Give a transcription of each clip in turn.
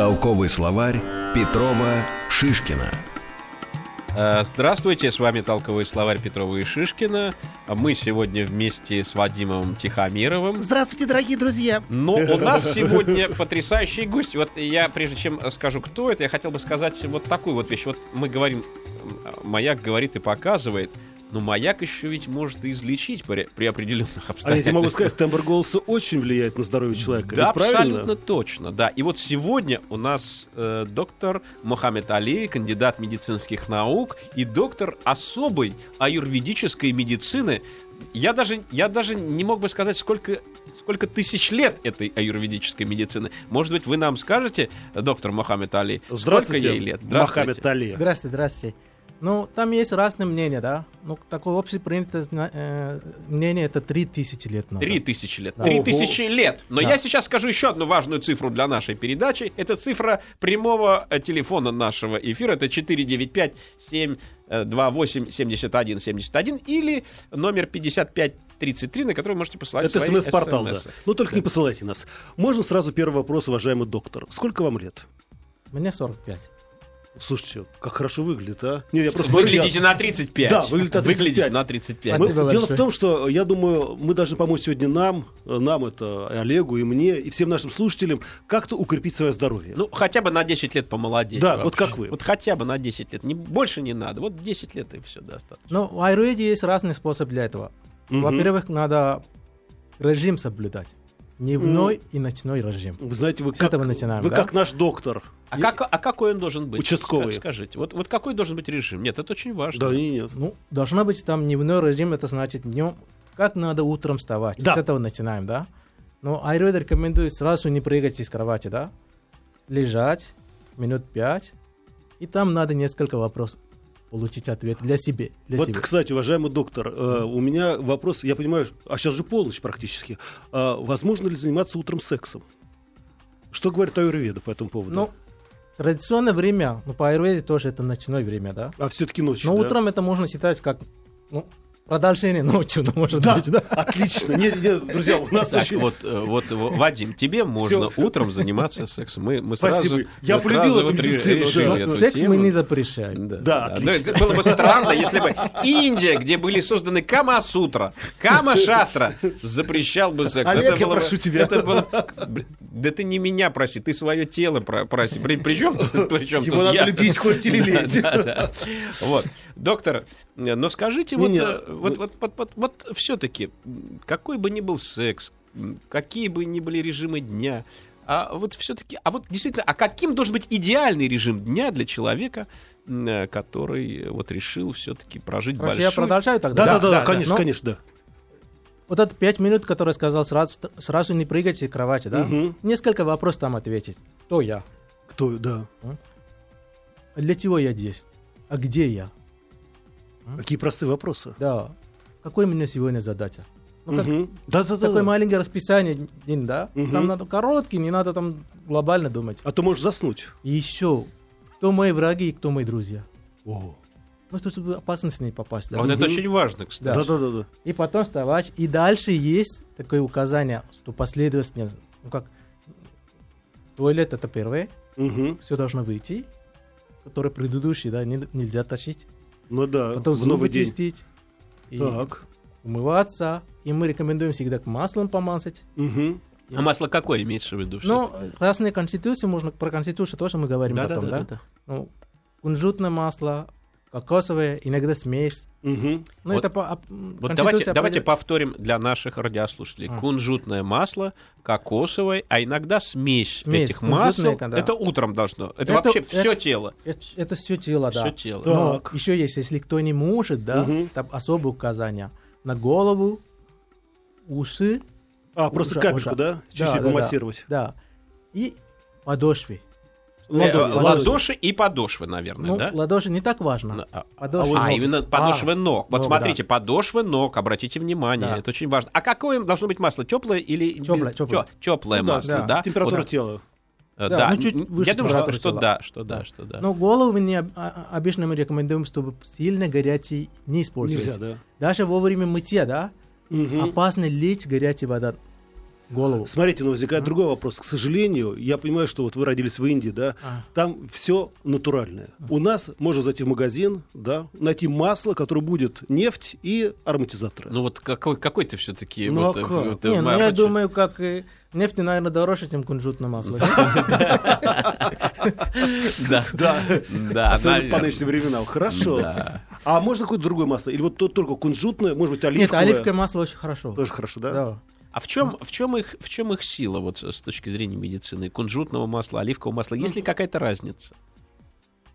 Толковый словарь Петрова Шишкина. Э, Здравствуйте, с вами Толковый словарь Петрова и Шишкина. Мы сегодня вместе с Вадимом Тихомировым. Здравствуйте, дорогие друзья. Но у нас сегодня потрясающий гость. Вот я, прежде чем скажу, кто это, я хотел бы сказать вот такую вот вещь. Вот мы говорим, маяк говорит и показывает, но маяк еще ведь может и излечить при, при определенных А я обстоятельствах. тебе могу сказать, тембр голоса очень влияет на здоровье человека. Да, правильно? абсолютно точно, да. И вот сегодня у нас э, доктор Мохаммед Али, кандидат медицинских наук и доктор особой аюрведической медицины. Я даже, я даже не мог бы сказать, сколько, сколько тысяч лет этой аюрведической медицины. Может быть, вы нам скажете, доктор Мохаммед Али, сколько Здравствуйте, ей лет? Мохаммед Али. Здравствуйте, здравствуйте. Ну, там есть разные мнения, да. Ну, такое общепринятое э, мнение это 3000 лет назад. Три тысячи лет. Да. Три Ого. тысячи лет. Но Да. я сейчас скажу еще одну важную цифру для нашей передачи. Это цифра прямого э, телефона нашего эфира. Это 495 728 71 71 или номер 5533, на который вы можете посылать Это свои смс-портал, да. Ну, только не посылайте нас. Можно сразу первый вопрос, уважаемый доктор. Сколько вам лет? Мне 45. Слушайте, как хорошо выглядит, а? Не, я просто Выглядите на 35. Да, выглядит на 35. Выглядите на 35. Мы- дело большое. в том, что я думаю, мы должны помочь сегодня нам, нам это и Олегу и мне, и всем нашим слушателям, как-то укрепить свое здоровье. Ну, хотя бы на 10 лет помолодеть. Да, вообще. вот как вы. Вот хотя бы на 10 лет. Не, больше не надо. Вот 10 лет и все достаточно. Ну, в аюрведе есть разный способ для этого. Мгм. Во-первых, надо режим соблюдать. Дневной и ночной режим. Вы знаете, вы С как, этого начинаем, вы да? как наш доктор. А, как, а какой он должен быть? Участковый. Ска- Скажите, вот, вот какой должен быть режим? Нет, это очень важно. Да, не, нет. Ну, должна быть там дневной режим, это значит днем, как надо утром вставать. Да. С этого начинаем, да? Но аюрведа рекомендует сразу не прыгать из кровати, да? Лежать минут пять, и там надо несколько вопросов получить ответ для себя. Для Вот, себя. кстати, уважаемый доктор, э, у меня вопрос, я понимаю, а сейчас же полночь практически. А возможно ли заниматься утром сексом? Что говорит Аюрведа по этому поводу? Ну, традиционное время, ну, по аюрведе тоже это ночное время, да? а все-таки ночью, Но да? утром это можно считать как, ну, продолжение ночью, ну, может Да, быть, да? отлично. Нет, нет, друзья, у нас Так, очень... вот, э, вот, э, Вадим, тебе можно Всё. утром заниматься сексом. Мы, мы Спасибо. сразу, Я мы полюбил сразу эту вот медицину, да. эту Секс тему. мы не запрещаем. Да, Да, да. отлично. Но это было бы странно, если бы Индия, где были созданы Кама-сутра, Кама-шастра, запрещал бы секс. Олег, я было бы- прошу тебя. Это было... Да ты не меня проси, ты свое тело про- проси. При, причем, причем Его тут надо я? любить, хоть или лелеять. Да, да. Вот. Доктор, э, но скажите, вот, Не-не, э, вот, вот, вот, вот, вот все-таки, какой бы ни был секс, какие бы ни были режимы дня, а вот все-таки, а вот действительно, а каким должен быть идеальный режим дня для человека, э, который вот решил все-таки прожить Хорошо, большой... я продолжаю тогда. Да, да, да, да, конечно, Но- конечно, да. Вот это пять минут, которые сказал, сразу, сразу не прыгайте из кровати, да? Мгм. Несколько вопросов там ответить. Кто я? Кто, да. Для чего я здесь? А где я? Какие простые вопросы. Да. Какой у меня сегодня задача? Ну, как Мгм. Да, да, такое да. маленькое расписание день, да? Мгм. Там надо короткий, не надо там глобально думать. А то можешь заснуть. И еще, кто мои враги и кто мои друзья? О. Ну, то, чтобы опасность не попасть. А Да? вот это очень важно, кстати. Да. Да, да, да, да. И потом вставать. И дальше есть такое указание, что последовательно, ну как, туалет это первое, Мгм. все должно выйти, который предыдущий, да, не- нельзя тащить. Ну да, Потом в зубы новый день. чистить. И Так. умываться. И мы рекомендуем всегда к маслом помазать. Мгм. А масло какое имеется в виду? Но разные конституции, можно про конституцию тоже мы говорим да, потом, да, да? да, да. Ну, кунжутное масло, кокосовое, иногда смесь. Мгм. Ну, Вот- это по, об- Вот давайте, давайте определяет- повторим для наших радиослушателей. А. Кунжутное масло, кокосовое, а иногда смесь, Смесь, этих масел. кунжутное, да. Это утром должно. Это, Это- вообще это- все тело. Это, все тело, да. Все тело. Но Так. еще есть, если кто не может, да, Мгм. там особые указания. На голову, уши, А, просто Уша- капельку, уша. да? Чуть-чуть Да, да, помассировать. да, и подошвы. Э, Ладони, ладоши и подошвы, наверное, Ну, да? ладоши не так важно. А, Подошвы. а, ног. именно подошвы А, ног. Вот ног, смотрите, подошвы ног, обратите внимание, Да. это очень важно. А какое должно быть масло? Теплое или Тёплое, тёплое. теплое Ну да, масло, да. да? Температура Вот, тела. э, Да, да. ну, чуть выше Я думаю, что, что да, что да, что да. Но голову мы не, а- а- обычно мы рекомендуем, чтобы сильно горячий не использовать. Нельзя, да. Даже во время мытья, да, Мгм. опасно лить горячая вода голову. Смотрите, но возникает другой вопрос. К сожалению, я понимаю, что вот вы родились в Индии, да, А. там все натуральное. У нас можно зайти в магазин, да, найти масло, которое будет нефть и ароматизаторы. Ну вот какой, какой ты все-таки... Ну, вот, а э, как? вот, э, Не, ну я почему- думаю, как и нефть, наверное, дороже, чем кунжутное масло. Да, Да. да, Особенно по нынешним временам. Хорошо. Да. А можно какое-то другое масло? Или вот то- только кунжутное, может быть, Нет, оливковое? оливковое масло очень хорошо. Тоже хорошо, да? Да. А в чем, в, чем их, в чем их сила вот с точки зрения медицины? Кунжутного масла, оливкового масла? Есть ли какая-то разница?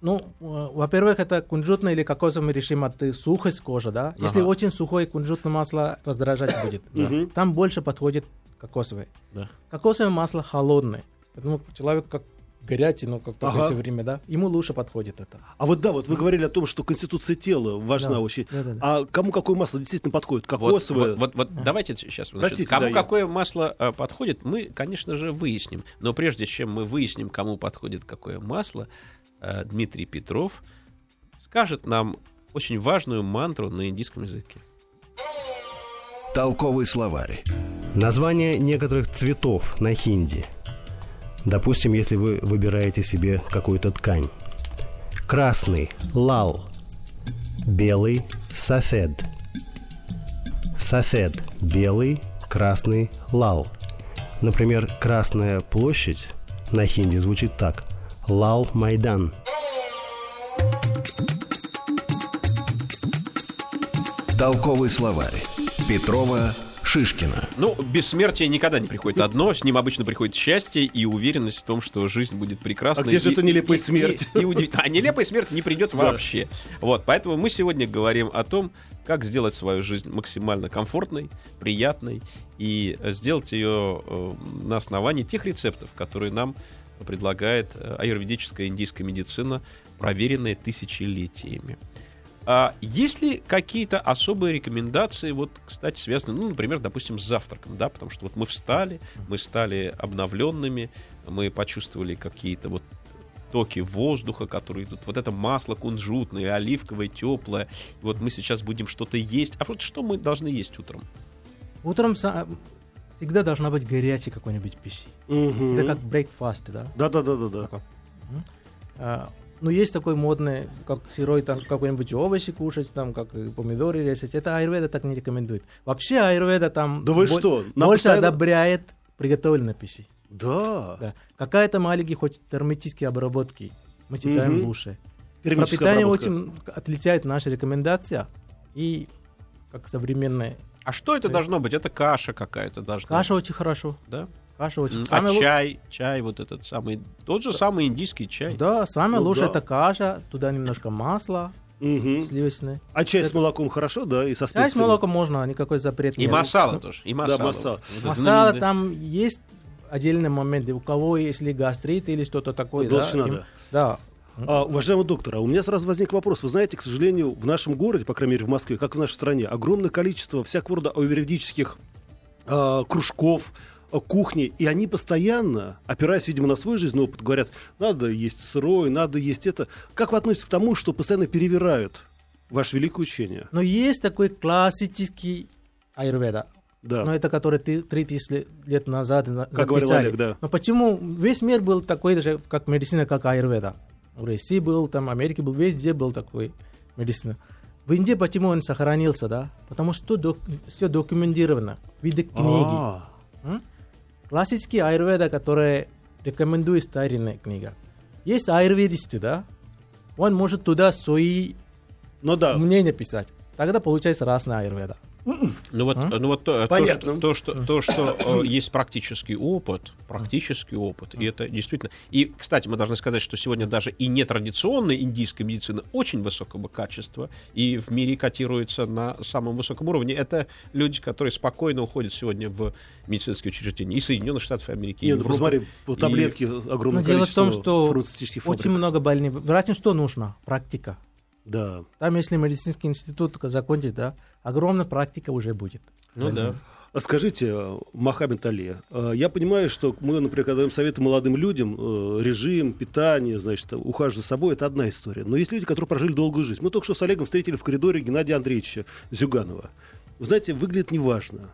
Ну, э, во-первых, это кунжутное или кокосовый режим от э, сухость кожи, да. Если Ага. очень сухое кунжутное масло раздражать будет, Мгм. там больше подходит кокосовое. Да. Кокосовое масло холодное. Поэтому человек как горячий, но как только Ага. все время, да, ему лучше подходит это. А вот да, вот вы говорили о том, что конституция тела важна Да. очень. Да-да-да. А кому какое масло действительно подходит? Вот, Кокосовое? вот, вот, вот давайте сейчас. значит, Простите, кому да, я- какое масло э, подходит, мы, конечно же, выясним. Но прежде чем мы выясним, кому подходит какое масло, э, Дмитрий Петров скажет нам очень важную мантру на индийском языке. Толковый словарь. Название некоторых цветов на хинди. Допустим, если вы выбираете себе какую-то ткань. Красный – лал. Белый – сафед. Сафед – белый, красный – лал. Например, Красная площадь на хинди звучит так. Лал Майдан. Толковый словарь. Петрова, Шишкина. Ну, бессмертие никогда не приходит одно, с ним обычно приходит счастье и уверенность в том, что жизнь будет прекрасной. А где же и- эта нелепая и- и- смерть? И, удивительно. А нелепая смерть не придет вообще. Вот, поэтому мы сегодня говорим о том, как сделать свою жизнь максимально комфортной, приятной и сделать ее э, на основании тех рецептов, которые нам предлагает э, аюрведическая индийская медицина, проверенная тысячелетиями. А есть ли какие-то особые рекомендации, вот, кстати, связанные, ну, например, допустим, с завтраком, да, потому что вот мы встали, мы стали обновленными, мы почувствовали какие-то вот токи воздуха, которые идут, вот это масло кунжутное, оливковое, теплое, вот мы сейчас будем что-то есть. А вот что мы должны есть утром? Утром са- всегда должна быть горячей какой-нибудь пищи. Мгм. Это как breakfast, да. Да-да-да-да. А, ну, есть такой модный, как сырой, там, какой-нибудь овощи кушать, там, как и помидоры резать. Это аюрведа так не рекомендует. Вообще аюрведа там Да вы бо- что? Нам больше постоянно- одобряет приготовленной пищи. Да. Да. Какая-то маленькие хоть термитические обработки мы считаем Мгм. лучше. Термическая Пропитание обработка. очень отличает наша рекомендация и как современная. А что это должно быть? Это каша какая-то должна Каша быть, очень хорошо. да? Каша очень. А лу- чай, чай вот этот самый, тот же самый индийский чай. Да, самое Ну лучшее да. это каша, туда немножко масла Мгм. сливочное. А чай с молоком хорошо, да? И со специями? Чай с молоком можно, никакой запрет И нет. масала тоже, и масала. масала. Вот это Масала знаменитое. там есть отдельные моменты. У кого если гастрит или что-то такое, да, Толщина, им- да. да. А, уважаемый доктор, а у меня сразу возник вопрос. Вы знаете, к сожалению, в нашем городе, по крайней мере в Москве, как в нашей стране, огромное количество всякого рода аюрведических а, кружков, кухни, и они постоянно, опираясь, видимо, на свой жизненный опыт, говорят, надо есть сырое, надо есть это. Как вы относитесь к тому, что постоянно перевирают ваше великое учение? Но есть такой классический аюрведа. Да. Но это который ты- 3000 лет назад за- Как говорил записали. Олег, да. Но почему весь мир был такой же, как медицина, как аюрведа? В России был, там, в Америке был, везде был такой медицина. В Индии почему он сохранился, да? Потому что все документировано в виде книги. А, М? Классический аюрведа, который рекомендует старинная книга. Есть аюрведисты, да? Он может туда свои Ну да. мнения писать. Тогда получается разная аюрведа. Ну вот, А? ну вот то, то, Понятно. что, то, что, то, что э, есть практический опыт, практический опыт, и это действительно... И, кстати, мы должны сказать, что сегодня даже и нетрадиционная индийская медицина очень высокого качества и в мире котируется на самом высоком уровне. Это люди, которые спокойно уходят сегодня в медицинские учреждения и Соединенных Штатов Америки, и Нет, ну Европы. посмотри, по И- таблетке огромное Но дело в количество том, что. Очень много больных. Врачам что нужно? Практика. Да. Там, если медицинский институт только закончить, да, огромная практика уже будет. Ну да. А Скажите, э, Мохаммед Али, э, я понимаю, что мы, например, когда даем советы молодым людям, э, режим, питание, значит, ухаживать за собой, это одна история. Но есть люди, которые прожили долгую жизнь. Мы только что с Олегом встретили в коридоре Геннадия Андреевича Зюганова. Вы знаете, выглядит неважно.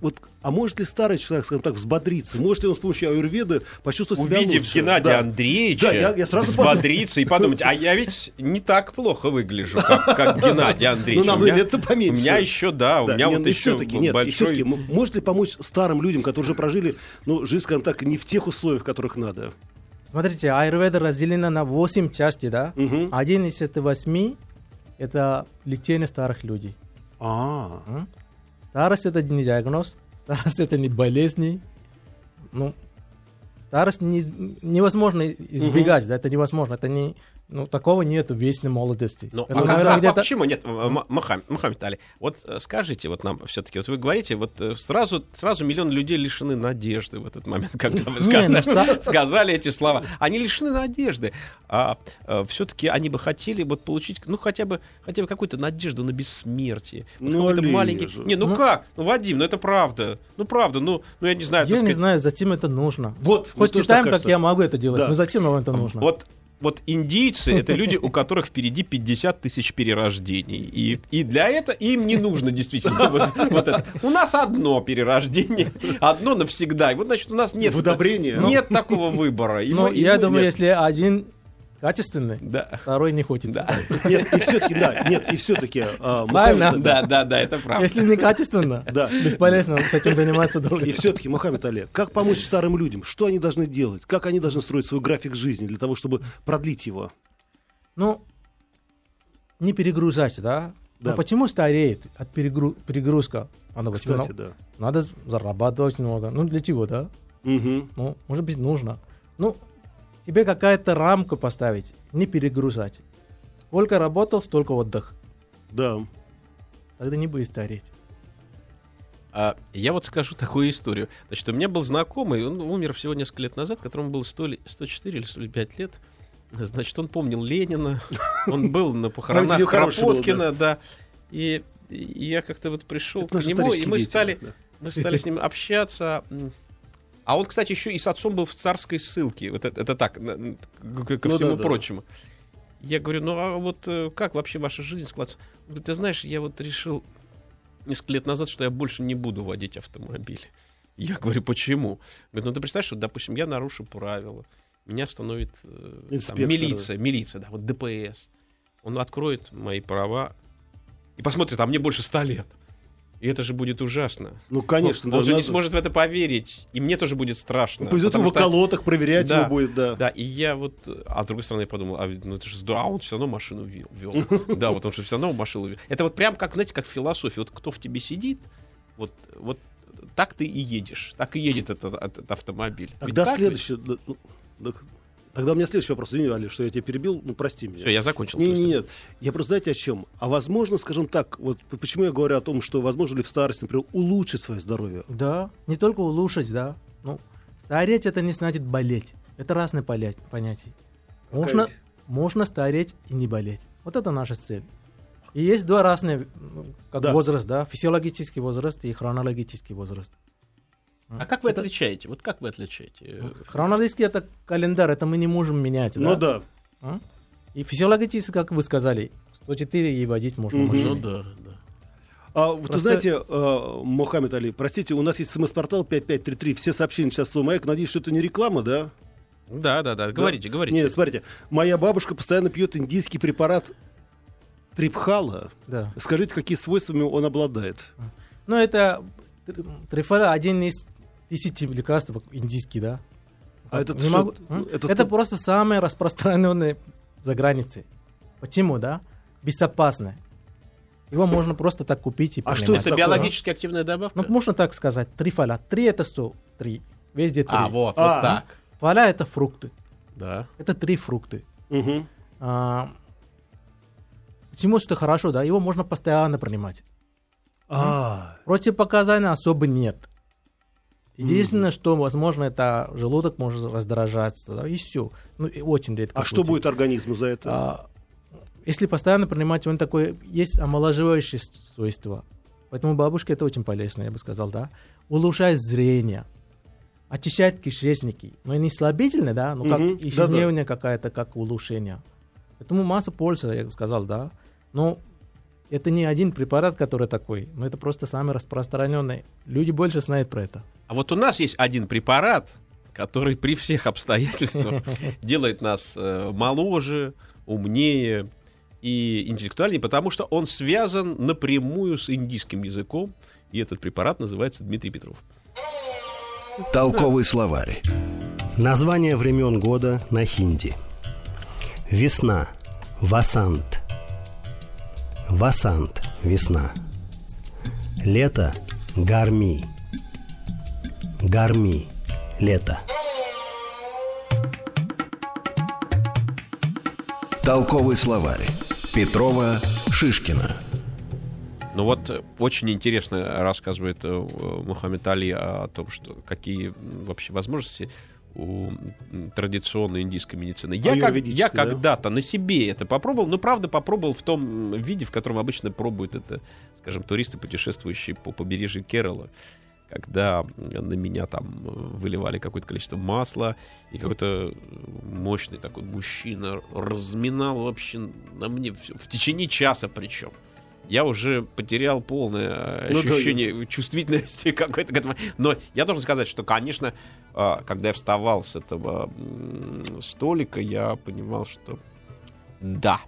Вот, а может ли старый человек, скажем так, взбодриться? Может ли он с помощью аюрведы почувствовать себя Увидев лучше? Геннадия Да. Андреевича, Да, я- я сразу взбодриться и подумать, а я ведь не так плохо выгляжу, как, как Геннадий Андреевич. Ну, нам У меня- лет-то поменьше. У меня еще, да, у Да, меня нет, вот и еще нет, большой... все-таки, может ли помочь старым людям, которые уже прожили, ну, жизнь, скажем так, не в тех условиях, в которых надо? Смотрите, аюрведа разделена на 8 частей, да? Один из этих восьми – это лечение старых людей. А, М? Старость – это не диагноз, старость – это не болезни. Ну, старость не- невозможно избегать, да, это невозможно. Это не, ну, такого нету в вечной молодости. Ну, Это, а, наверное, когда- а где-то- почему нет, М- М- Мохам- Мохаммед Али, вот э, скажите вот нам все-таки, вот вы говорите, вот э, сразу, сразу миллион людей лишены надежды в этот момент, когда вы сказали, ну, сказали эти слова. Они лишены надежды, а все-таки они бы хотели вот получить, ну, хотя бы, хотя бы какую-то надежду на бессмертие. Вот Ну, какой-то маленький... Не, ну, Ну- как? Ну, Вадим, ну это правда. Ну, правда, ну, ну я не знаю, Я не сказать, знаю, зачем это нужно. вот. Хоть читаем, так как я могу это делать, Да. но зачем нам это нужно? Вот, вот индийцы — это люди, у которых впереди 50 тысяч перерождений. И, и для этого им не нужно действительно вот, вот это. У нас одно перерождение, одно навсегда. И вот, значит, у нас нет, В удобрение. нет такого выбора. Но я думаю, нет. если один качественный, Да. второй не хочет. Да. Нет, и все-таки, да, нет, и все-таки... Правильно. да, да, да, это правда. Если не качественно, Да. бесполезно с этим заниматься долго. И все-таки, Мухаммед Али, как помочь старым людям? Что они должны делать? Как они должны строить свой график жизни для того, чтобы продлить его? Ну, не перегружать, да? Да. Но почему стареет от перегру- перегрузка? Надо, быть, Кстати, ну, да. надо зарабатывать много. Ну, для чего, да? Мгм. Ну, может быть, нужно. Ну, тебе какая-то рамку поставить, не перегружать. Сколько работал, столько отдых. Да. Тогда не будет стареть. А, я вот скажу такую историю. Значит, у меня был знакомый, он умер всего несколько лет назад, которому было 100 ли- 104 или 105 лет. Значит, он помнил Ленина, он был на похоронах Кропоткина, да. И, я как-то вот пришел к нему, и мы стали, мы стали с ним общаться. А он, кстати, еще и с отцом был в царской ссылке. Вот это, это так, на- н- к- ко Ну всему да, да. прочему. Я говорю, ну а вот э, как вообще ваша жизнь складывается? Он говорит, ты знаешь, я вот решил несколько лет назад, что я больше не буду водить автомобиль. Я говорю, почему? Говорит, ну ты представляешь, что, допустим, я нарушу правила, меня остановит э, там, милиция, милиция, да, вот ДПС. Он откроет мои права и посмотрит, а мне больше ста лет. И это же будет ужасно. Ну, конечно. он да, он же не надо- сможет в это поверить. И мне тоже будет страшно. Повезет потому его в что- колотах, проверять Да, его будет, да. Да, и я вот... А с другой стороны, я подумал, а, ну это же здорово, а он все равно машину вел. вел. Да, вот он же все равно машину вел. Это вот прям как, знаете, как в философии. Вот кто в тебе сидит, вот, вот так ты и едешь. Так и едет этот, этот автомобиль. Тогда так Тогда у меня следующий вопрос. Извини, Али, что я тебя перебил. Ну, прости меня. Все, я закончил. Не, не, нет. Я просто знаете о чем? А возможно, скажем так, вот почему я говорю о том, что возможно ли в старости, например, улучшить свое здоровье? Да, не только улучшить, да. Ну, стареть это не значит болеть. Это разные понятия. Можно, можно стареть и не болеть. Вот это наша цель. И есть два разные, ну, как Да. возраст, да, физиологический возраст и хронологический возраст. А как вы Это- отличаете? Вот как вы отличаете? Хронологический это календарь, это мы не можем менять, Ну да. А? И физиологически, как вы сказали, 104 и водить можно. Машину. Ну да, да. А, вы Просто- знаете, э, Мухаммед Али, простите, у нас есть смс-портал 5533, все сообщения сейчас слово «Маяк». Надеюсь, что это не реклама, да? Да, да, да. Говорите, говорите. Нет, смотрите, моя бабушка постоянно пьет индийский препарат трипхала. Да. Скажите, какие свойствами он обладает? Ну, это тр- трифола один из тысячи лекарств индийский, да. А это Не могу- Ну, это это просто самое распространенное за границей. Почему, да? Безопасное. Его можно просто так купить и А что. Это биологически активная добавка? Ну, можно так сказать. Трифола. Три это сто. Три. Везде три. а, вот, А. вот так. Фоля это фрукты. Да. Это три фрукты. Мгм. А, почему это хорошо, да? Его можно постоянно принимать. А, Противопоказаний особо нет. Единственное, что, возможно, это желудок может раздражаться, да, и все. Ну, и очень редко. а что будет организму за это? А, если постоянно принимать, он такой, есть омоложивающее свойство. Поэтому бабушка это очень полезно, я бы сказал, да. Улучшает зрение, очищает кишечники. Но не слабительное, да, но как Мгм, ежедневная какая-то, как улучшение. Поэтому масса пользы, я бы сказал, да. Но это не один препарат, который такой, но это просто самый распространенный. Люди больше знают про это. А вот у нас есть один препарат, который при всех обстоятельствах делает нас э, моложе, умнее и интеллектуальнее, потому что он связан напрямую с индийским языком, и этот препарат называется Дмитрий Петров. Толковый словарь. Название времен года на хинди. Весна. Васант. Васант. Весна. Лето. Гарми. Гарми. Лето. Толковый словарь. Петрова, Шишкина. Ну вот э, очень интересно рассказывает э, Мухаммед Али о том, что какие вообще возможности у традиционной индийской медицины. Я, как- я да? когда-то на себе это попробовал, но правда попробовал в том виде, в котором обычно пробуют это, скажем, туристы, путешествующие по побережью Керала. Когда на меня там э, выливали какое-то количество масла, и какой-то мощный такой мужчина разминал вообще на мне все, в течение часа причем. Я уже потерял полное э, Ну да, ощущение чувствительности какой-то к этому. Но я должен сказать, что, конечно, а, когда я вставал с этого столика, я понимал, что да.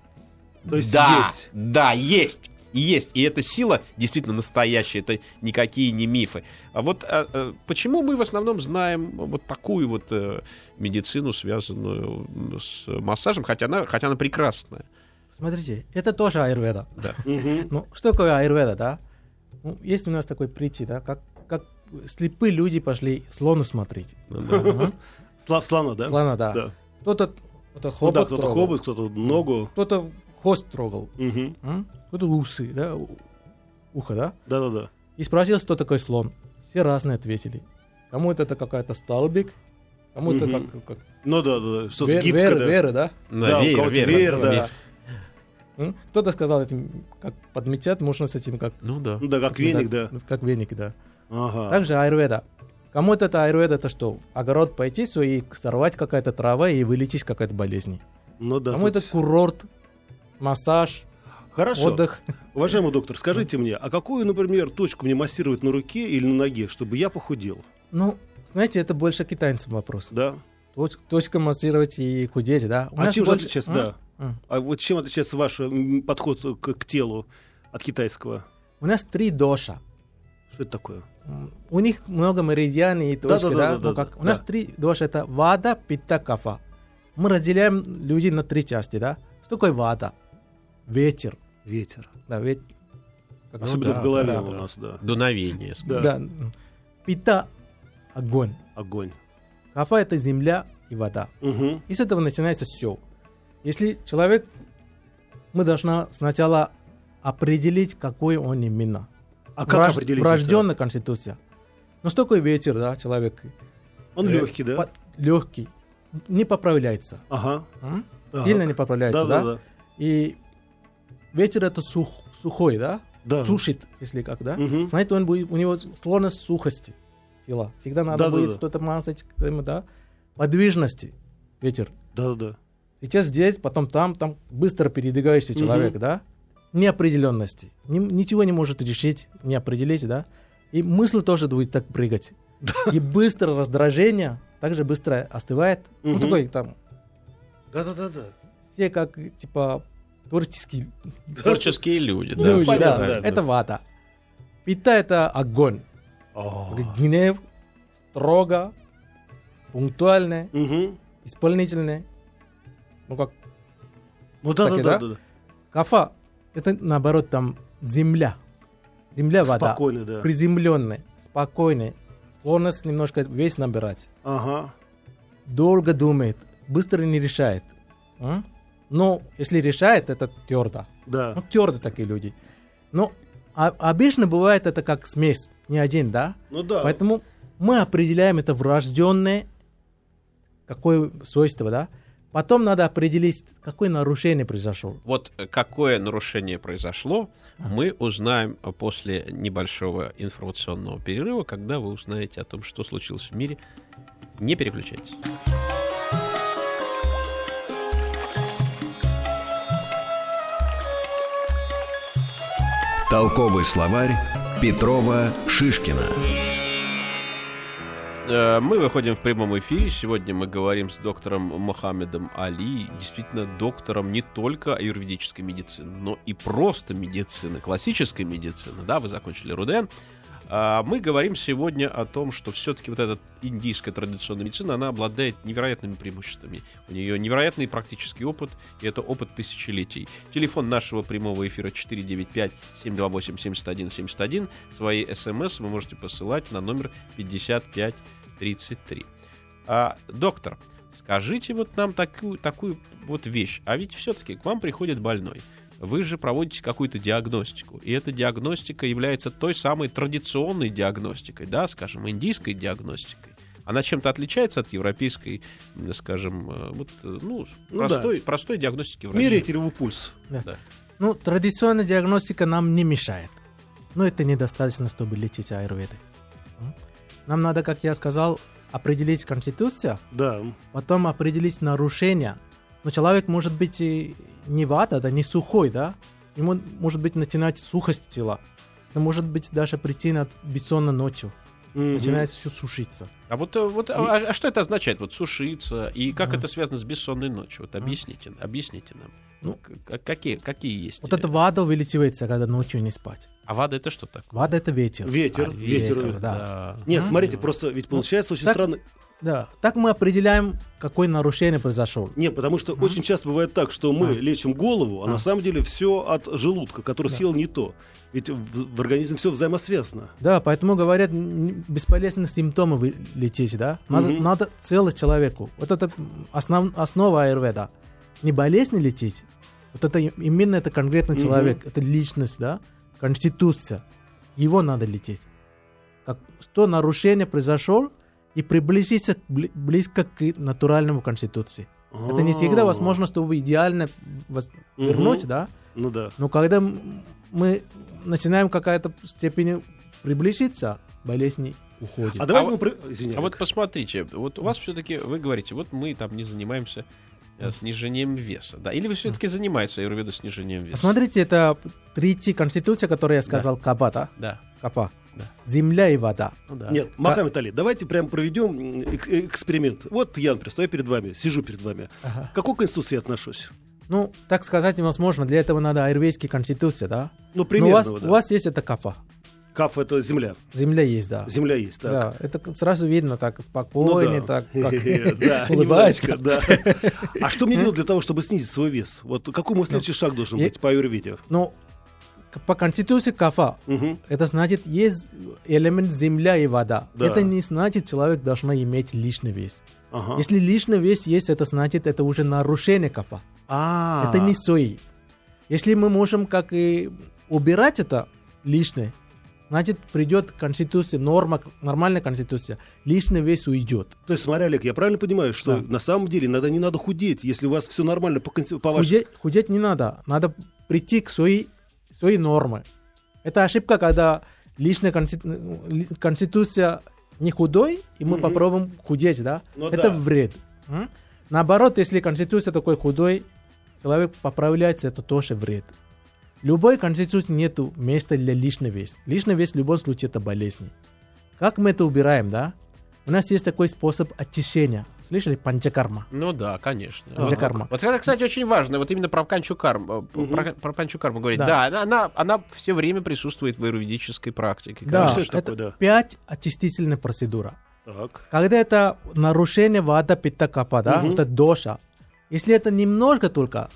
То есть да, есть. да, есть. И Есть. И эта сила действительно настоящая, это никакие не мифы. А вот а, а, почему мы в основном знаем вот такую вот э, медицину, связанную с массажем, хотя она, хотя она прекрасная. Смотрите, это тоже аюрведа. Да. Ну, что такое аюрведа, да? Ну, есть у нас такой притчи, да, как, как слепые люди пошли слону смотреть. Ну да. Слона, да? Слона, да. Да. Кто-то, кто-то Ну хобот да, кто-то трогал, хобот, кто-то ногу. кто-то хвост трогал, м? кто-то усы, да, ухо, да? Да-да-да. И спросил, что такое слон. Все разные ответили. Кому-то это какая-то столбик, кому-то Мгм. как, как Ну да, да, да. Что-то вер- гибкое, вера, да. вера, да? Да, у веер, веер, веер, да. да. Кто-то сказал, это как подметят, можно с этим как... Ну да. Ну да, как веник, да. Как веник, да. Ага. Также аюрведа. Кому-то это аюрведа, это что? Огород пойти свой, сорвать какая-то трава и вылечить какая-то болезнь. Ну да. Кому тут- это курорт, массаж, Хорошо. отдых. Уважаемый доктор, скажите мне, а какую, например, точку мне массировать на руке или на ноге, чтобы я похудел? Ну, знаете, это больше китайцам вопрос. Да? Точ- Точка массировать и худеть, да? У А нас чем же больше- отличается, М? да? А вот чем отличается ваш подход к, к телу от китайского? У нас три доша. Что это такое? У них много меридиан и точки, да? Да-да-да-да-да, Ну, как- да. У нас три доша это вада, пита, кафа. Мы разделяем людей на три части, да? Что такое вада? Ветер. Ветер. Да, вет... как- Особенно Ну да, в голове да, у да. нас, да. Дуновение. Да. Да. Пита – огонь. Огонь. Кафа – это земля и вода. Угу. И с этого начинается все. Если человек, мы должны сначала определить, какой он именно. А как Враж- определить? Врожденная конституция. Ну, что такое ветер, да, человек? это? Он легкий, да? Легкий. Не поправляется. Ага. М? Сильно не поправляется, да? Да-да-да. И ветер это сух, сухой, да? Да. Сушит, если как, да? Мгм. Знаете, он будет, у него склонность сухости тела. Всегда надо Да-да-да. будет что-то мазать, да? Подвижности ветер. Да-да-да. Сейчас здесь, потом там, там быстро передвигающийся Мгм. человек, да? Неопределенности. Ни- ничего не может решить, не определить, да? И мысль тоже будет так прыгать. И быстро раздражение также быстро остывает. Ну, Мгм. такой там, Да-да-да-да. все как, типа, творческие Творческие люди, да. люди, да. да, Это вата. Пита — это огонь. О. Гнев, строго, пунктуальное, Мгм. исполнительное. Ну, как Ну Кстати, да-да-да. кафа — это, наоборот, там земля. Земля, вода. Спокойно, да. Приземленная, спокойная. Склонность немножко весь набирать. Ага. Долго думает, быстро не решает. М? Но если решает, это твердо. Да. Ну, твердо такие люди. Но а- обычно бывает это как смесь, не один, да? Ну да. Поэтому мы определяем это врожденное, какое свойство, да? Потом надо определить, какое нарушение произошло. Вот э, какое нарушение произошло, мы узнаем э, после небольшого информационного перерыва, когда вы узнаете о том, что случилось в мире. Не переключайтесь. Толковый словарь Петрова Шишкина. Э, Мы выходим в прямом эфире. Сегодня мы говорим с доктором Мохаммедом Али, действительно доктором не только аюрведической медицины, но и просто медицины, классической медицины. Да, вы закончили РУДН. А Мы говорим сегодня о том, что все-таки вот эта индийская традиционная медицина, она обладает невероятными преимуществами. У нее невероятный практический опыт, и это опыт тысячелетий. Телефон нашего прямого эфира 495-728-7171. Свои смс вы можете посылать на номер 5533. А, доктор, скажите вот нам такую, такую вот вещь. А ведь все-таки к вам приходит больной. Вы же проводите какую-то диагностику. И эта диагностика является той самой традиционной диагностикой, да, скажем, индийской диагностикой. Она чем-то отличается от европейской, скажем, э, вот, э, ну, Ну простой, простой диагностики врача. Меряете ли вы пульс? Да. Ну, традиционная диагностика нам не мешает. Но это недостаточно, чтобы лечить аюрведой. Нам надо, как я сказал, определить конституцию, Да. потом определить нарушения. Но человек может быть и не вата, да, не сухой, да? Ему может быть начинать сухость тела. Это может быть даже причина бессонной ночью. Мгм. Начинает все сушиться. А вот, э, вот а, а что это означает? Вот сушиться и как это связано с бессонной ночью? Вот объясните, объясните нам. Ну, какие, какие есть? Вот это вада увеличивается, когда ночью не спать. А вада это что такое? Вада это ветер. Ветер, А, ветер. да. Нет, А. смотрите, просто ведь получается очень так- странно. Да. Так мы определяем, какое нарушение произошло. Не, потому что очень часто бывает так, что мы А. лечим голову, а, А. на самом деле все от желудка, который Да. съел не то. Ведь в, в организме все взаимосвязано. Да, поэтому говорят, бесполезно симптомы вы- лечить, да? Надо, Мгм. надо целый человеку. Вот это основ, основа аюрведа. Не болезнь лечить, вот это именно это конкретный Мгм. человек, это личность, да? Конституция. Его надо лечить. Как, что нарушение произошло, и приблизиться близко к натуральному конституции. Это не всегда А. возможно, чтобы идеально воз- Мгм. вернуть, да? Ну да. Но когда мы начинаем какая-то степень приблизиться, болезнь уходит. А давай А мы... вот-. А вот посмотрите, вот у вас все-таки, вы говорите, вот мы там не занимаемся снижением веса, да? Или вы все-таки занимаетесь аюрведа снижением веса? Посмотрите, это третья конституция, которую я сказал, Капа, да? Да, Капа. Да. Земля и вода. ну да. Нет, Махамед Али, давайте прям проведем эк- э, эксперимент. Вот я, например, стою перед вами, сижу перед вами. Ага. К какой конституции я отношусь? Ну, так сказать невозможно. Для этого надо аюрведская конституция, да? Ну, Но примерно. у вас, да. у вас есть это кафа. Каф это земля. Земля есть, да. Земля есть, так. Да, это сразу видно, так Ну спокойно, да. так как улыбается. А что мне делать для того, чтобы снизить свой вес? Вот какой мой следующий шаг должен быть по аюрведе? Ну, по конституции кафа, Мгм. это значит, есть элемент земля и вода. Да. Это не значит, человек должен иметь лишний вес. Ага. Если лишний вес есть, это значит, это уже нарушение кафа. А, Это не сои. Если мы можем как и убирать это лишнее, значит придет конституция, норма, нормальная конституция, лишний вес уйдет. То есть, смотри, Олег, я правильно понимаю, что Да. на самом деле иногда не надо худеть, если у вас все нормально по, по вашей... Худеть, худеть не надо, надо прийти к своей, своей норме. Это ошибка, когда лишняя конститу- ли- конституция не худой, и мы Мгм. попробуем худеть, да? Ну это да. вред. Наоборот, если конституция такой худой, человек поправляется, это тоже вред. Любой конституции нет места для лишнего веса. Лишний вес в любом случае это болезнь. Как мы это убираем, да? У нас есть такой способ очищения. Слышали? Панчакарма. Ну да, конечно. Панчакарма. Вот это, кстати, очень важно. Вот именно про панчукарму, про, про панчукарму говорить. Да, Да. она, она, она все время присутствует в аюрведической практике. Да, что это это такое, да? пять очистительных процедур. Так. Когда это нарушение вада питта капа, да, Мгм. вот это доша, если это немножко только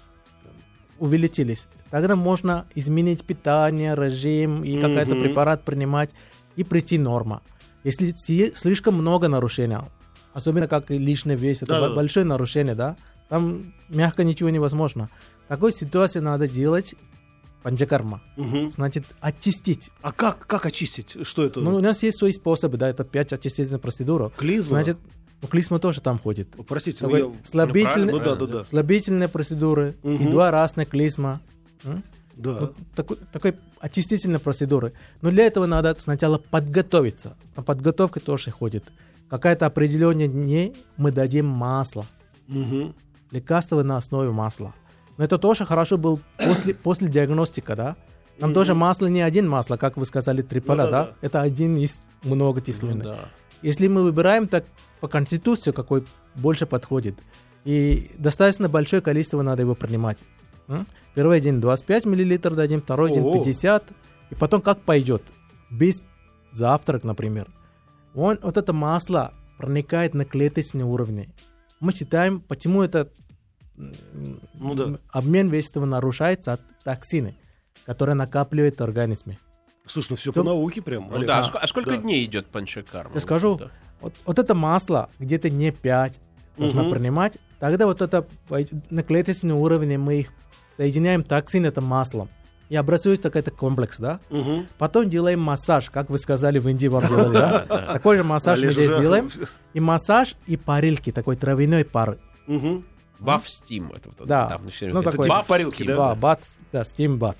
увеличились, тогда можно изменить питание, режим и какой-то Мгм. препарат принимать и прийти норма. Если слишком много нарушений, особенно как лишний вес, это бо- большое нарушение, да, там мягко ничего невозможно. В такой ситуации надо делать панчакарма, Мгм. значит очистить. А как, как очистить? Что это? Ну, у нас есть свои способы, да, это пять очистительных процедур. Клизма? Значит, ну, клизма тоже там ходит. Простите, ну, Такой я- слабительный, Ну да, да, да. слабительные процедуры и Мгм. два разных клизма. М? Да. Вот такой, такой очистительные процедуры. Но для этого надо сначала подготовиться. На подготовка тоже ходит. Какое-то определенные дней мы дадим масло. Мгм. Лекарства на основе масла. Но это тоже хорошо был после, после диагностика, да? Нам тоже масло не один масло, как вы сказали, триполя, Ну да, да? да. Это один из многочисленных. Да. Если мы выбираем так по конституции, какой больше подходит, и достаточно большое количество надо его принимать. Первый день 25 миллилитров дадим, второй день О. 50, и потом как пойдет. Без завтрак, например. Он, вот это масло проникает на клеточные уровни. Мы считаем, почему это Ну да. обмен вещества нарушается от токсины, которые накапливают в организме. Слушай, ну все То- по науке прям. Ну Олег. да, а, А, а сколько да. дней идет панчакарма? Я скажу, Да. Вот, вот это масло где-то не 5 нужно Мгм. принимать, тогда вот это на клеточном уровне мы их соединяем токсин это маслом. И образуется такой комплекс, да? Мгм. Потом делаем массаж, как вы сказали, в Индии вам делали, да? Такой же массаж мы здесь делаем. И массаж, и парилки, такой травяной пар. Мгм. Баф стим. Это, вот, Да. там Ну, такой- баф, парилки, стим, да? Да, бат, да, steam бат.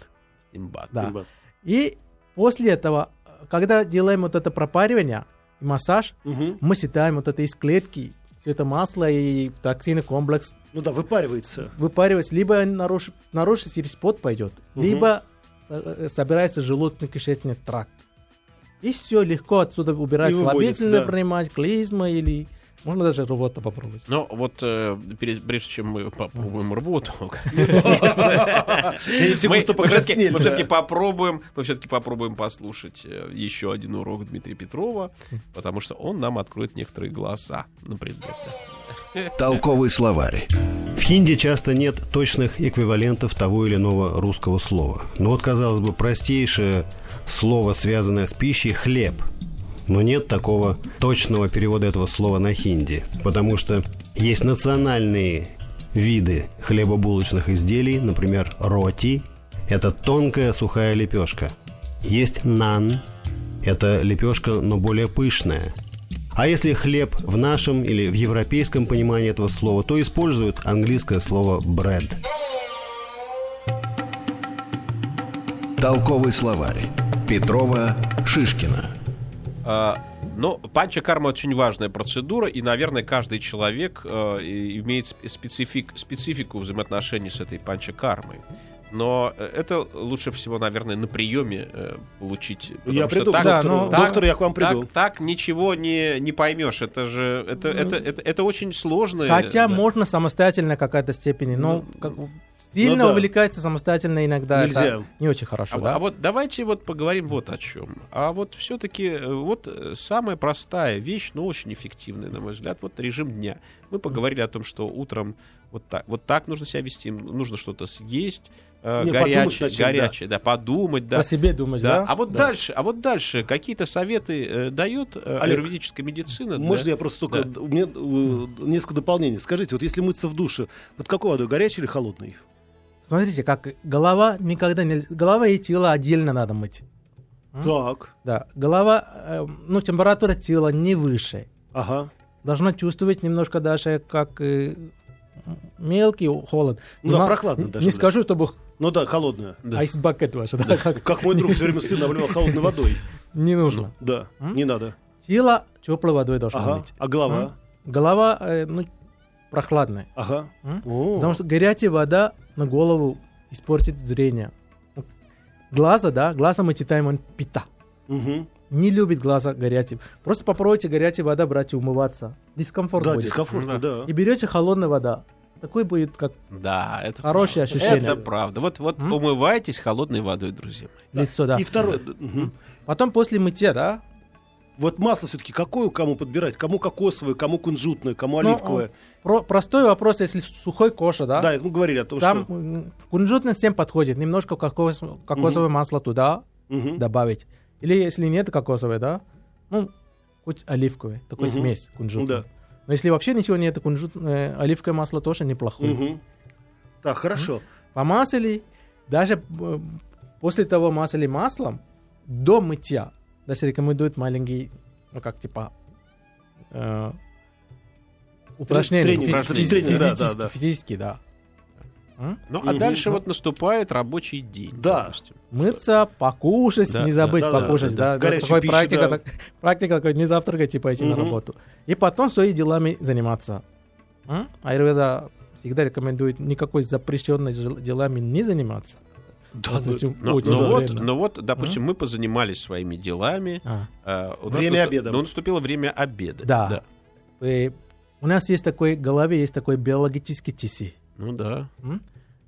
Да. Симба. И после этого, когда делаем вот это пропаривание массаж, Мгм. мы считаем вот это из клетки, все это масло и токсины комплекс Ну да, выпаривается. выпаривать, либо нарушить, нарушить через пот пойдет, Мгм. либо со- э, собирается желудочно-кишечный тракт. И все легко отсюда убирать слабительное да. принимать, клизма или можно даже рвота попробовать. Но вот э, перед- прежде чем мы попробуем рвоту, мы все-таки попробуем, мы все-таки попробуем послушать э, еще один урок Дмитрия Петрова, потому что он нам откроет некоторые глаза на предмет. Толковый словарь. В хинди часто нет точных эквивалентов того или иного русского слова. Но вот, казалось бы, простейшее слово, связанное с пищей – хлеб. Но нет такого точного перевода этого слова на хинди, потому что есть национальные виды хлебобулочных изделий, например, роти – это тонкая сухая лепешка. Есть нан – это лепешка, но более пышная – а если хлеб в нашем или в европейском понимании этого слова, то используют английское слово bread. Толковый словарь. Петрова, Шишкина. А, Но панча-карма очень важная процедура, и, наверное, каждый человек э, имеет сп- специфик, специфику взаимоотношений с этой панча-кармой. Но э, это лучше всего, наверное, на приеме э, получить. Я приду так- к доктору. Да, ну, Доктор, я к вам приду. Так, так ничего не, не поймешь. Это же это, это, это, это очень сложно. Хотя да. можно самостоятельно какая-то степени, но как, сильно Ну да. увлекаться самостоятельно иногда Нельзя. это не очень хорошо, А, да? а вот давайте вот поговорим вот о чем. А вот все-таки вот э, самая простая вещь, но очень эффективная, на мой взгляд, вот режим дня. Мы поговорили о том, что утром вот так, вот так нужно себя вести, нужно что-то съесть, э, Не, подумать горячее, над чем, да. горячее, да. подумать, да. О себе думать, Да. да? А вот Да. дальше, а вот дальше какие-то советы э, дает э, Олег, аюрведическая медицина? да? Можно я просто только... Да. У меня э, несколько дополнений. Скажите, вот если мыться в душе, под какой водой, горячей или холодной? Смотрите, как голова никогда не... Голова и тело отдельно надо мыть. Так. Да, голова, э, ну, температура тела не выше. Ага. Должна чувствовать немножко даже как э, мелкий холод. Ну да, прохладно даже, Не да. скажу, чтобы Ну да, холодная. айсбакет ваш, да, как Как мой друг все время сына обливал холодной водой. не нужно. Да, М? не надо. Тело теплой водой должно Ага. мыть. А голова? М? Голова, э, ну, прохладная. Ага. М? О. Потому что горячая вода на голову испортит зрение. Глаза, да, глаза мы читаем, он пита. Мгм. Не любит глаза горячим. Просто попробуйте горячей вода брать и умываться. Дискомфорт Да, будет. дискомфортно, да. И берете холодная вода. Такой будет как Да, это Хорошее правда. ощущение. Это правда. Вот, вот М? умывайтесь холодной водой, друзья мои. лицо, да. И второе. мгм. Потом после мытья, да, Вот масло все-таки какое кому подбирать? Кому кокосовое, кому кунжутное, кому Ну, оливковое? про- простой вопрос, если сухой коша, да, Да, это мы говорили о том, там что... м, кунжутный всем подходит. Немножко кокос, кокосовое масло туда Мгм. добавить. Или если нет кокосовое, да, ну, хоть оливковое, такой Мгм. смесь кунжутная. Да. Но если вообще ничего нет, кунжут, э, оливковое масло тоже неплохое. Мгм. Так, хорошо. Помазали, даже э, после того мазали маслом, до мытья, даже рекомендуют маленький, ну как типа, э, упражнение, тренинг, физи- упражнение, физи- тренинг, да, да, да. физически, да. Ну, а Мгм. дальше Ну. вот наступает рабочий день. Да. допустим. Мыться, покушать, Да, не да, забыть да, да, покушать, да, да. да. Горячую Такой практика, да. так- практика такой, не завтракать и пойти на Мгм. работу. И потом своими делами заниматься. М? Аюрведа всегда рекомендует никакой запрещенной дел- делами не заниматься. Да, ну, Но, но вот, но вот, допустим, мы позанимались своими делами. А. а, Время наста- обеда. Но наступило время обеда. Да. Э, У нас есть такой, в голове есть такой биологический часы. Ну да.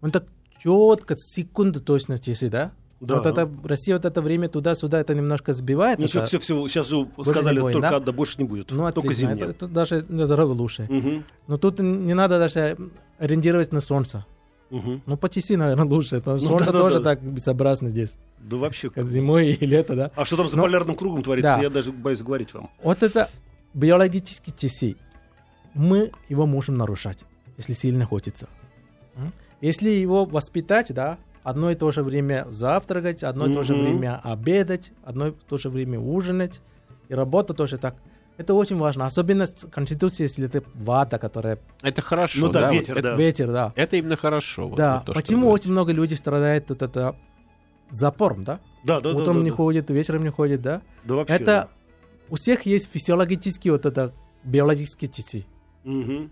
Он так четко, секунду точно часы, да? Да. Вот это, Россия вот это время туда-сюда, это немножко сбивает. Ничего, это. все, все, сейчас же Больше сказали, будет, только да? одна, больше не будет. Ну, только отлично. зимняя. Это, это даже на дорогу лучше. Мгм, Но тут не надо даже ориентировать на солнце. мгм. Ну, по часы, наверное, лучше. Это Ну, солнце да-да-да. тоже так безобразно здесь. Да вообще. Как зимой и лето, да? А что там за Ну, полярным кругом творится, да. я даже боюсь говорить вам. Вот это биологические часы. Мы его можем нарушать, если сильно хочется. Если его воспитать, да, одно и то же время завтракать, одно и то же время обедать, одно и то же время ужинать, и работа тоже так. Это очень важно. Особенно с Конституцией, если это вода, которая... Это хорошо. Ну да, вот ветер, это, да. Ветер, да. это именно хорошо. вот, да. вот то, Почему очень много людей страдает вот это запором, да? Да, да, да, Утром да, не да. ходит, вечером не ходит, да? Да вообще. это у всех есть физиологические вот это биологические часы. да. Мгм.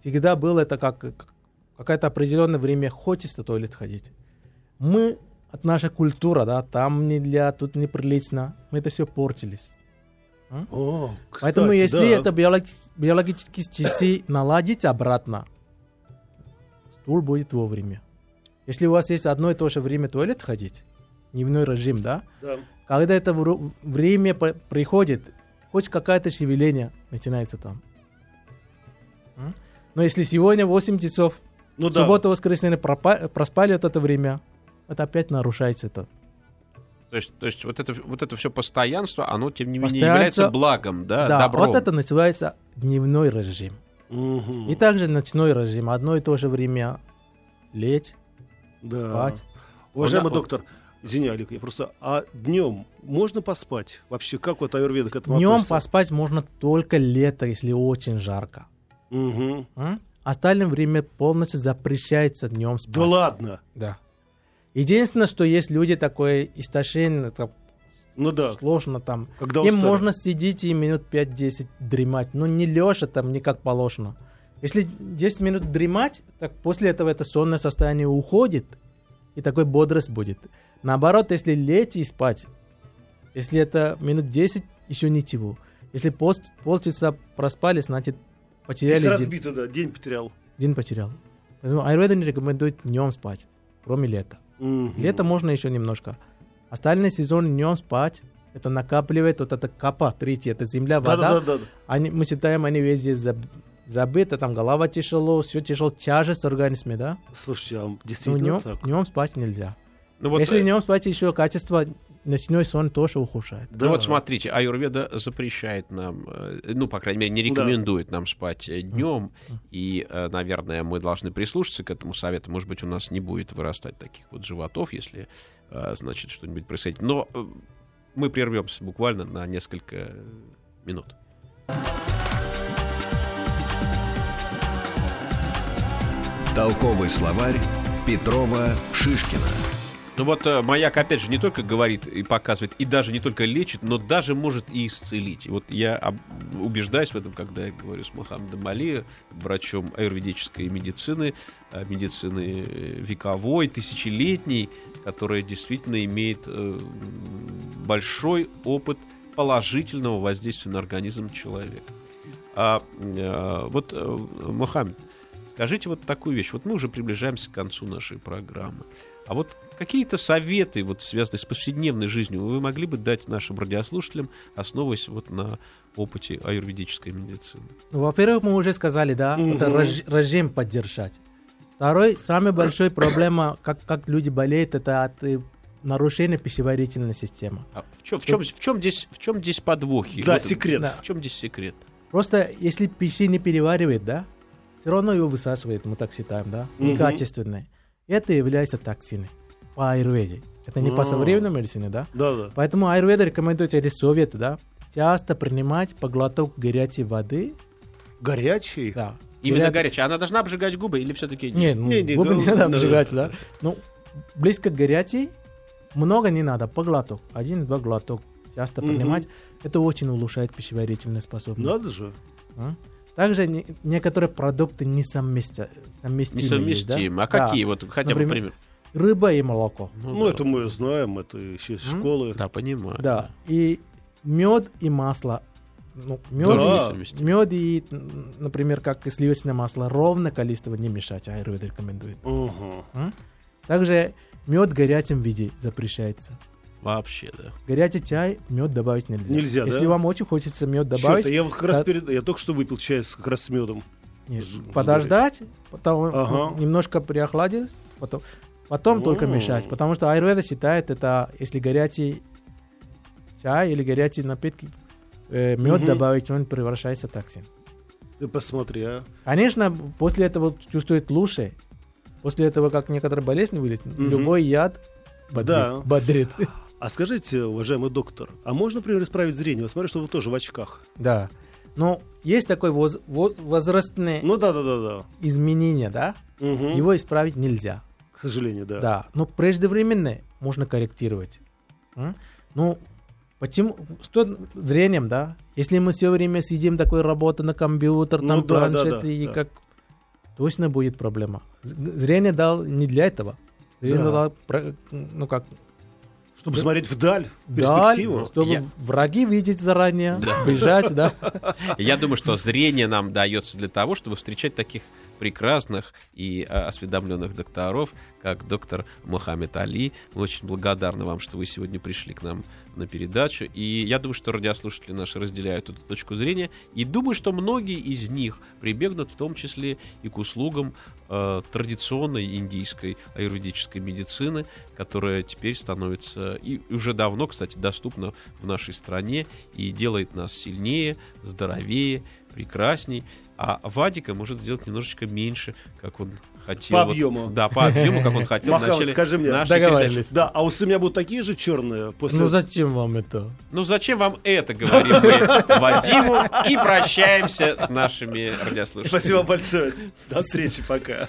всегда было это как как- какое-то определенное время хочется в туалет ходить. Мы от нашей культуры, да, там нельзя, тут неприлично, мы это все портились. О, кстати, Поэтому если да. это биологи- биологические часы наладить обратно, стул будет вовремя. Если у вас есть одно и то же время туалет ходить, дневной режим, да, Да. когда это время приходит, хоть какое-то шевеление начинается там. Но если сегодня 8 часов, Ну да. воскресенье пропа- проспали вот это время, это опять нарушается это. То есть, то есть вот это, вот это все постоянство, оно, тем не менее, является благом, да, да, добром. вот это называется дневной режим. Мгм. И также ночной режим. Одно и то же время лечь, Да. спать. Уважаемый Он- он- доктор, извини, Олег, я просто... А днем можно поспать? Вообще, как вот аюрведа к этому Днем относится? поспать можно только лето, если очень жарко. М? Остальное время полностью запрещается днем спать. Да ладно. Да. Единственное, что есть люди такое истощение, это Ну да. сложно там. Когда Им устали. можно сидеть и минут 5-10 дремать, но не лежа там, не как положено. Если 10 минут дремать, так после этого это сонное состояние уходит, и такой бодрость будет. Наоборот, если лечь и спать, если это минут 10, еще ничего. Если пол, полчаса проспали, значит, потеряли день, разбито, да, день потерял. день потерял. Поэтому аюрведа не рекомендует днем спать, кроме лета. Мгм. Лето можно еще немножко. Остальный сезон днем спать. Это накапливает вот это капа, третья, это земля, вода. Да-да-да. Они, мы считаем, они везде заб- забыты, там голова тяжело, все тяжело, тяжесть в организме, да? Слушайте, а Но действительно днем, так? днем спать нельзя. Ну вот, Если э, днем спать, еще качество ночной сон тоже ухудшает. Да. Ну вот смотрите, аюрведа запрещает нам, э, ну, по крайней мере, не рекомендует нам спать днем, и, э, наверное, мы должны прислушаться к этому совету. Может быть, у нас не будет вырастать таких вот животов, если, э, значит, что-нибудь происходит. Но э, мы прервемся буквально на несколько минут. Толковый словарь Петрова Шишкина. Ну вот э, маяк, опять же, не только говорит и показывает, и даже не только лечит, но даже может и исцелить. Вот я убеждаюсь в этом, когда я говорю с Мухаммедом Али, врачом аюрведической медицины, э, медицины э, вековой, тысячелетней, которая действительно имеет большой опыт положительного воздействия на организм человека. А вот, Мухаммед, скажите вот такую вещь. Вот мы уже приближаемся к концу нашей программы. А вот какие-то советы, вот, связанные с повседневной жизнью, вы могли бы дать нашим радиослушателям, основываясь вот на опыте аюрведической медицины? Ну, во-первых, мы уже сказали, да, это Мгм. реж- режим поддержать. Второй, самая большая проблема, как, как люди болеют, это от э, нарушения пищеварительной системы. А в, чем, в, чем, в, чем здесь, в чем здесь подвохи? Да, Вот, секрет. да. В чем здесь секрет? Просто если пищи не переваривает, да, все равно его высасывает, мы так считаем, да, Мгм. некачественные. Это является токсины по аюрведе. Это не А. по современной медицине, да. Да-да. Поэтому аюрведа рекомендует эти советы, да, часто принимать по глоток горячей воды. Горячий? Да. Именно Горя- горячая. Она должна обжигать губы или все-таки Нет, ну, Не, не, губы ну, не надо да, обжигать, да. да. Ну, близко к горячей, много не надо, по глоток. Один-два глоток часто принимать. Это очень улучшает пищеварительную способность. Надо же. А? Также не- некоторые продукты несовместя- совместимы. есть, да? Несовместимы. А Да. какие? Вот хотя бы пример. Рыба и молоко. Ну, это мы знаем, это еще из школы. Да, понимаю. Да. И мед и масло. Ну, мед, Да. и, мед и, например, как и сливочное масло, ровно количество не мешать, аюрведа рекомендует. Мгм. М? Также мед в горячем виде запрещается. Вообще, да. Горячий чай мед добавить нельзя. Нельзя, Если да? вам очень хочется мед добавить, это? Я вот как раз да. перед... Я только что выпил чай с, как раз с медом. нет, подождать, потом Ага. немножко приохладить, потом, потом только О. мешать. Потому что аюрведа считает это, если горячий чай или горячие напитки, э, мед Мгм. добавить, он превращается в токсин. Ты посмотри, а. Конечно, после этого чувствует лучше. После этого, как некоторые болезни вылезут, Мгм. любой яд бодрит. Да. бодрит. А скажите, уважаемый доктор, а можно, например, исправить зрение? Вот смотрю, что вы тоже в очках. Да. Но есть такое воз- во- возрастное Ну да, да, да, да. изменение, да? Мгм. Его исправить нельзя. К сожалению, да. Да. Но преждевременно можно корректировать. М? Ну, почему? Что зрением, да? Если мы все время сидим такой работы на компьютер, Ну там да, да, планшет, да, и да. как точно будет проблема. Зрение дал не для этого. Зрение Да. дал, ну как, Чтобы Да. смотреть вдаль, в даль, перспективу. чтобы Я- враги видеть заранее, бежать, да. Я думаю, что зрение нам дается для того, чтобы встречать таких прекрасных и а, осведомленных докторов, как доктор Мохаммед Али. Мы очень благодарны вам, что вы сегодня пришли к нам на передачу. И я думаю, что радиослушатели наши разделяют эту точку зрения. И думаю, что многие из них прибегнут в том числе и к услугам э, традиционной индийской аюрведической медицины, которая теперь становится и уже давно, кстати, доступна в нашей стране и делает нас сильнее, здоровее, прекрасней. А Вадика может сделать немножечко меньше, как он хотел. По Вот- объему. да, по объему, как он хотел Махал, начале скажи мне. передачи. Да, а усы у меня будут такие же черные после... Ну зачем вам это? Ну зачем вам это, говорим мы Вадиму, и прощаемся с нашими радиослушателями. Спасибо большое. До встречи, пока.